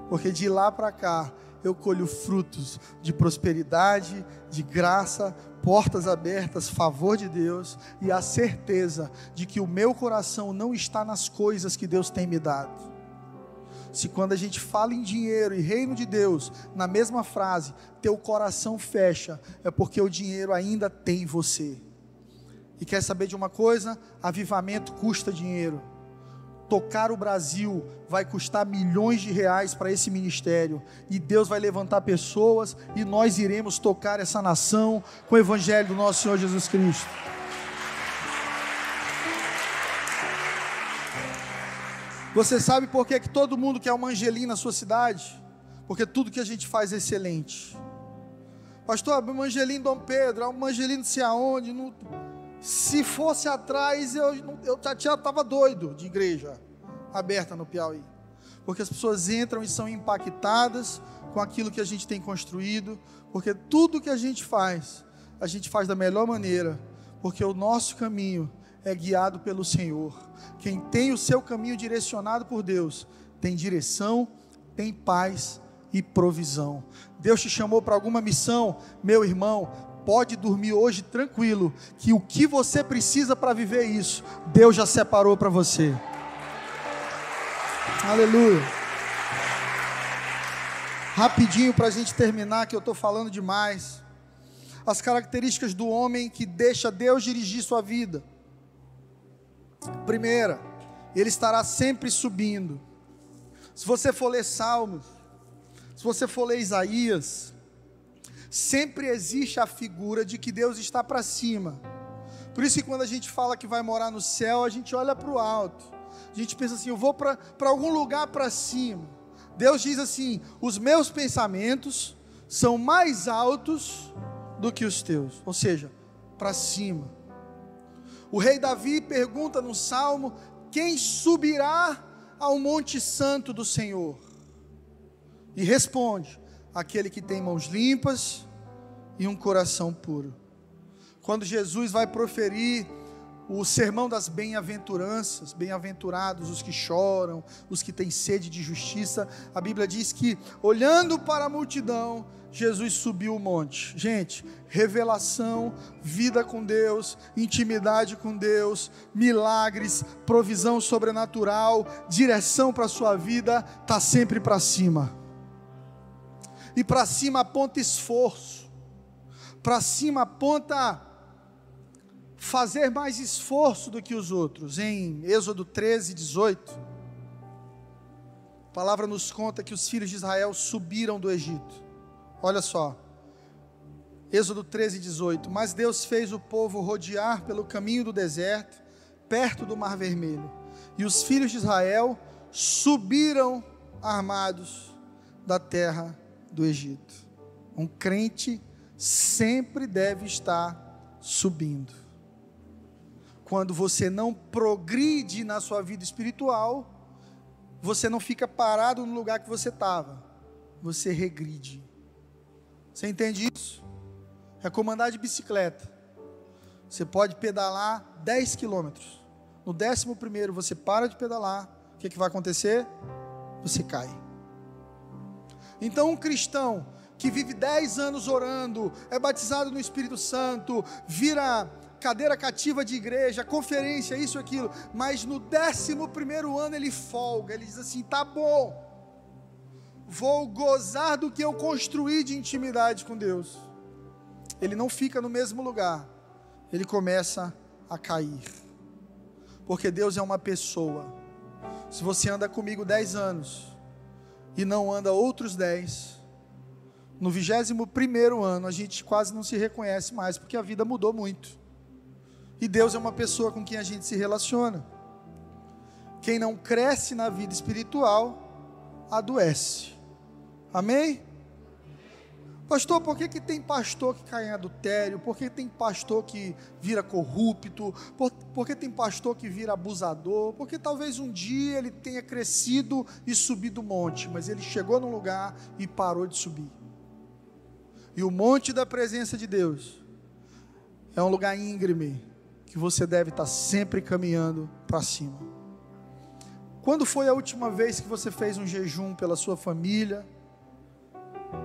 Porque de lá para cá, eu colho frutos de prosperidade, de graça, portas abertas, favor de Deus e a certeza de que o meu coração não está nas coisas que Deus tem me dado. Se quando a gente fala em dinheiro e reino de Deus, na mesma frase, teu coração fecha, é porque o dinheiro ainda tem você. E quer saber de uma coisa? Avivamento custa dinheiro tocar o Brasil vai custar milhões de reais para esse ministério, e Deus vai levantar pessoas, e nós iremos tocar essa nação com o Evangelho do nosso Senhor Jesus Cristo. Você sabe por que, que todo mundo quer uma Angelina na sua cidade? Porque tudo que a gente faz é excelente. Pastor, uma Angelina Dom Pedro, uma Angelina não sei aonde, não se fosse atrás, eu, eu já estava doido de igreja aberta no Piauí. Porque as pessoas entram e são impactadas com aquilo que a gente tem construído, porque tudo que a gente faz, a gente faz da melhor maneira, porque o nosso caminho é guiado pelo Senhor. Quem tem o seu caminho direcionado por Deus, tem direção, tem paz e provisão. Deus te chamou para alguma missão, meu irmão, pode dormir hoje tranquilo, que o que você precisa para viver isso, Deus já separou para você. Aleluia. Rapidinho para a gente terminar, que eu estou falando demais. As características do homem que deixa Deus dirigir sua vida. Primeira, ele estará sempre subindo. Se você for ler Salmos, se você for ler Isaías, sempre existe a figura de que Deus está para cima. Por isso que quando a gente fala que vai morar no céu, a gente olha para o alto. A gente pensa assim, eu vou para algum lugar para cima. Deus diz assim: os meus pensamentos são mais altos do que os teus, ou seja, para cima. O rei Davi pergunta no salmo: Quem subirá ao Monte Santo do Senhor? E responde: Aquele que tem mãos limpas e um coração puro. Quando Jesus vai proferir o sermão das bem-aventuranças, bem-aventurados os que choram, os que têm sede de justiça, a Bíblia diz que, olhando para a multidão, Jesus subiu o monte. Gente, revelação, vida com Deus, intimidade com Deus, milagres, provisão sobrenatural, direção para a sua vida, está sempre para cima. E para cima aponta esforço, para cima aponta fazer mais esforço do que os outros. Em Êxodo 13, 18, a palavra nos conta que os filhos de Israel subiram do Egito. Olha só. Êxodo 13, 18. Mas Deus fez o povo rodear pelo caminho do deserto, perto do Mar Vermelho. E os filhos de Israel subiram armados da terra do Egito. Um crente sempre deve estar subindo. Quando você não progride na sua vida espiritual, você não fica parado no lugar que você estava, você regride. Você entende isso? É como andar de bicicleta. Você pode pedalar 10 quilômetros. No décimo primeiro você para de pedalar. O que, que vai acontecer? Você cai. Então um cristão que vive 10 anos orando, é batizado no Espírito Santo, vira cadeira cativa de igreja, conferência, isso, aquilo, mas no décimo primeiro ano ele folga, ele diz assim: tá bom, vou gozar do que eu construí de intimidade com Deus. Ele não fica no mesmo lugar, ele começa a cair, porque Deus é uma pessoa. Se você anda comigo dez anos e não anda outros dez, no vigésimo primeiro ano a gente quase não se reconhece mais, porque a vida mudou muito. E Deus é uma pessoa com quem a gente se relaciona. Quem não cresce na vida espiritual, adoece. Amém? Pastor, por que, que tem pastor que cai em adultério? Por que tem pastor que vira corrupto? Por, por que tem pastor que vira abusador? Porque talvez um dia ele tenha crescido e subido o monte, mas ele chegou num lugar e parou de subir. E o monte da presença de Deus é um lugar íngreme que você deve estar sempre caminhando para cima. Quando foi a última vez que você fez um jejum pela sua família?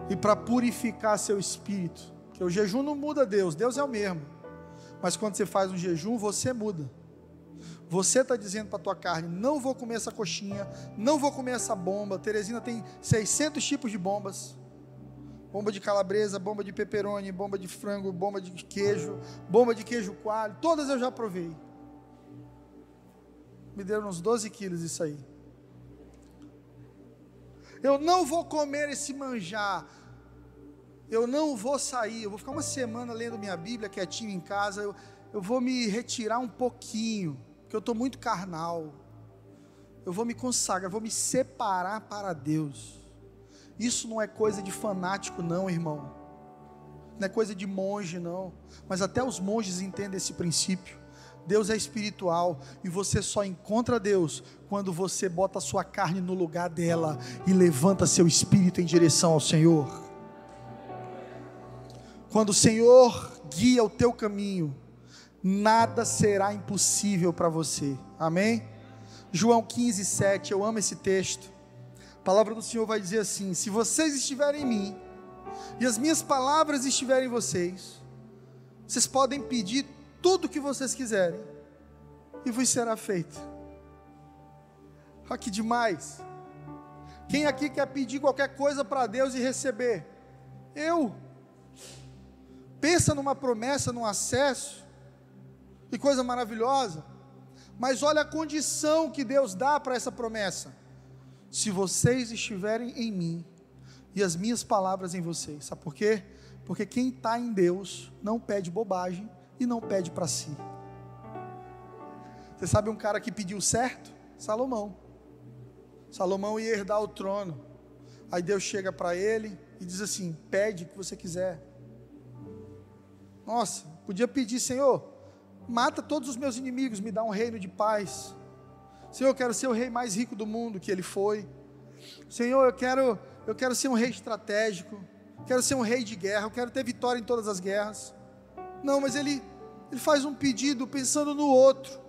E para purificar seu espírito. Que o jejum não muda Deus, Deus é o mesmo. Mas quando você faz um jejum, você muda. Você está dizendo para a tua carne: não vou comer essa coxinha, não vou comer essa bomba. Teresina tem 600 tipos de bombas: bomba de calabresa, bomba de pepperoni, bomba de frango, bomba de queijo, bomba de queijo coalho. Todas eu já provei. Me deram uns 12 quilos isso aí. Eu não vou comer esse manjar. Eu não vou sair. Eu vou ficar uma semana lendo minha Bíblia quietinho em casa. Eu, eu vou me retirar um pouquinho, porque eu estou muito carnal. Eu vou me consagrar, vou me separar para Deus. Isso não é coisa de fanático, não, irmão. Não é coisa de monge, não. Mas até os monges entendem esse princípio. Deus é espiritual e você só encontra Deus quando você bota a sua carne no lugar dela e levanta seu espírito em direção ao Senhor. Quando o Senhor guia o teu caminho, nada será impossível para você. Amém? João 15, 7, eu amo esse texto. A palavra do Senhor vai dizer assim: Se vocês estiverem em mim, e as minhas palavras estiverem em vocês, vocês podem pedir tudo o que vocês quiserem, e vos será feito. Olha que demais. Quem aqui quer pedir qualquer coisa para Deus e receber? Eu. Pensa numa promessa, num acesso, que coisa maravilhosa. Mas olha a condição que Deus dá para essa promessa. Se vocês estiverem em mim e as minhas palavras em vocês. Sabe por quê? Porque quem está em Deus não pede bobagem e não pede para si. Você sabe um cara que pediu certo? Salomão. Salomão ia herdar o trono. Aí Deus chega para ele e diz assim: pede o que você quiser. Nossa, podia pedir, Senhor, mata todos os meus inimigos, me dá um reino de paz. Senhor, eu quero ser o rei mais rico do mundo que ele foi. Senhor, eu quero, eu quero ser um rei estratégico. Quero ser um rei de guerra. Eu quero ter vitória em todas as guerras. Não, mas ele, ele faz um pedido pensando no outro.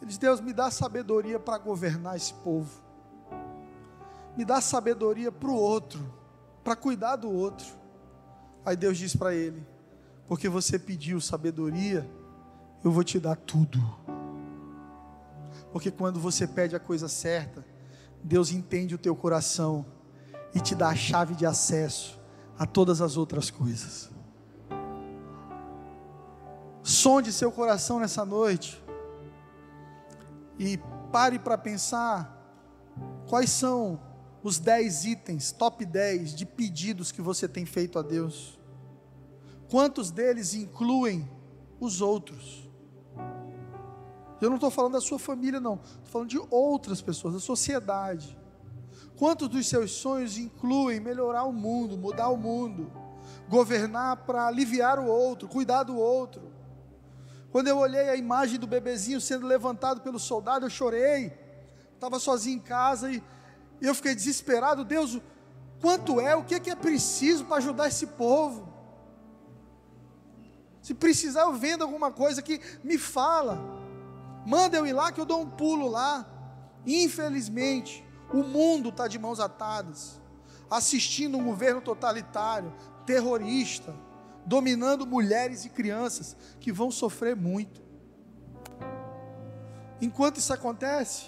Ele diz: Deus, me dá sabedoria para governar esse povo. Me dá sabedoria para o outro, para cuidar do outro. Aí Deus diz para ele: Porque você pediu sabedoria, eu vou te dar tudo. Porque quando você pede a coisa certa, Deus entende o teu coração e te dá a chave de acesso a todas as outras coisas. Sonde seu coração nessa noite e pare para pensar quais são os 10 itens, top 10 de pedidos que você tem feito a Deus. Quantos deles incluem os outros? Eu não estou falando da sua família, não. Estou falando de outras pessoas, da sociedade. Quantos dos seus sonhos incluem melhorar o mundo, mudar o mundo, governar para aliviar o outro, cuidar do outro? Quando eu olhei a imagem do bebezinho sendo levantado pelo soldado, eu chorei. Estava sozinho em casa e eu fiquei desesperado. Deus, quanto é? O que é, que é preciso para ajudar esse povo? Se precisar, eu vendo alguma coisa que me fala. Manda eu ir lá que eu dou um pulo lá. Infelizmente, o mundo está de mãos atadas, assistindo um governo totalitário, terrorista, dominando mulheres e crianças que vão sofrer muito. Enquanto isso acontece,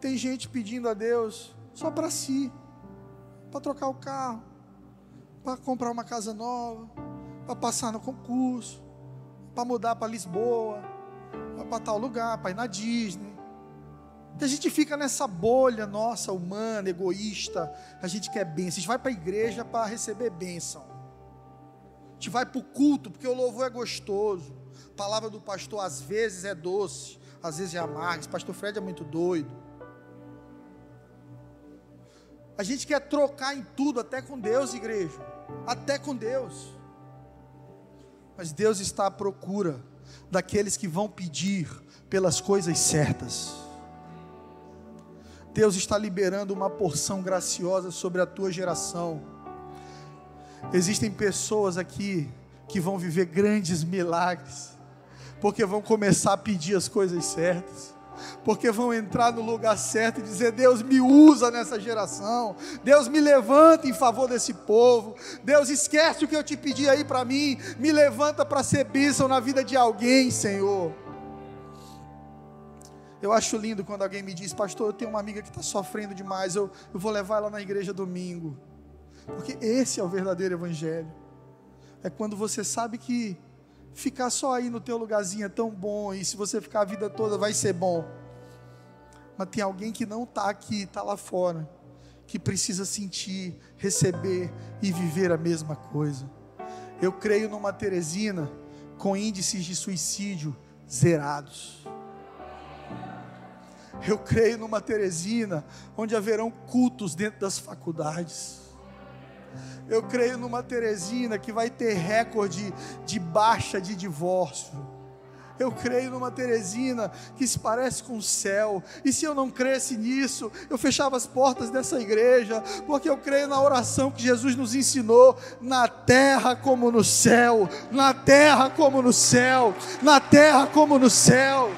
tem gente pedindo a Deus só para si, para trocar o carro, para comprar uma casa nova, para passar no concurso, para mudar para Lisboa, para tal lugar, para ir na Disney. A gente fica nessa bolha nossa, humana, egoísta. A gente quer bênção. A gente vai para a igreja para receber bênção. Gente vai para o culto porque o louvor é gostoso. A palavra do pastor às vezes é doce, às vezes é amarga. Esse pastor Fred é muito doido. A gente quer trocar em tudo, até com Deus, igreja. Até com Deus. Mas Deus está à procura daqueles que vão pedir pelas coisas certas. Deus está liberando uma porção graciosa sobre a tua geração. Existem pessoas aqui que vão viver grandes milagres, porque vão começar a pedir as coisas certas porque vão entrar no lugar certo e dizer: Deus me usa nessa geração, Deus me levanta em favor desse povo, Deus esquece o que eu te pedi aí para mim, me levanta para ser bênção na vida de alguém, Senhor. Eu acho lindo quando alguém me diz, pastor, eu tenho uma amiga que está sofrendo demais, eu, eu vou levar ela na igreja domingo, porque esse é o verdadeiro Evangelho. É quando você sabe que ficar só aí no teu lugarzinho é tão bom, e se você ficar a vida toda vai ser bom. Mas tem alguém que não está aqui, está lá fora, que precisa sentir, receber e viver a mesma coisa. Eu creio numa Teresina com índices de suicídio zerados. Eu creio numa Teresina onde haverão cultos dentro das faculdades. Eu creio numa Teresina que vai ter recorde de baixa de divórcio. Eu creio numa Teresina que se parece com o céu. E se eu não cresce nisso, eu fechava as portas dessa igreja, porque eu creio na oração que Jesus nos ensinou, na terra como no céu, na terra como no céu, na terra como no céu.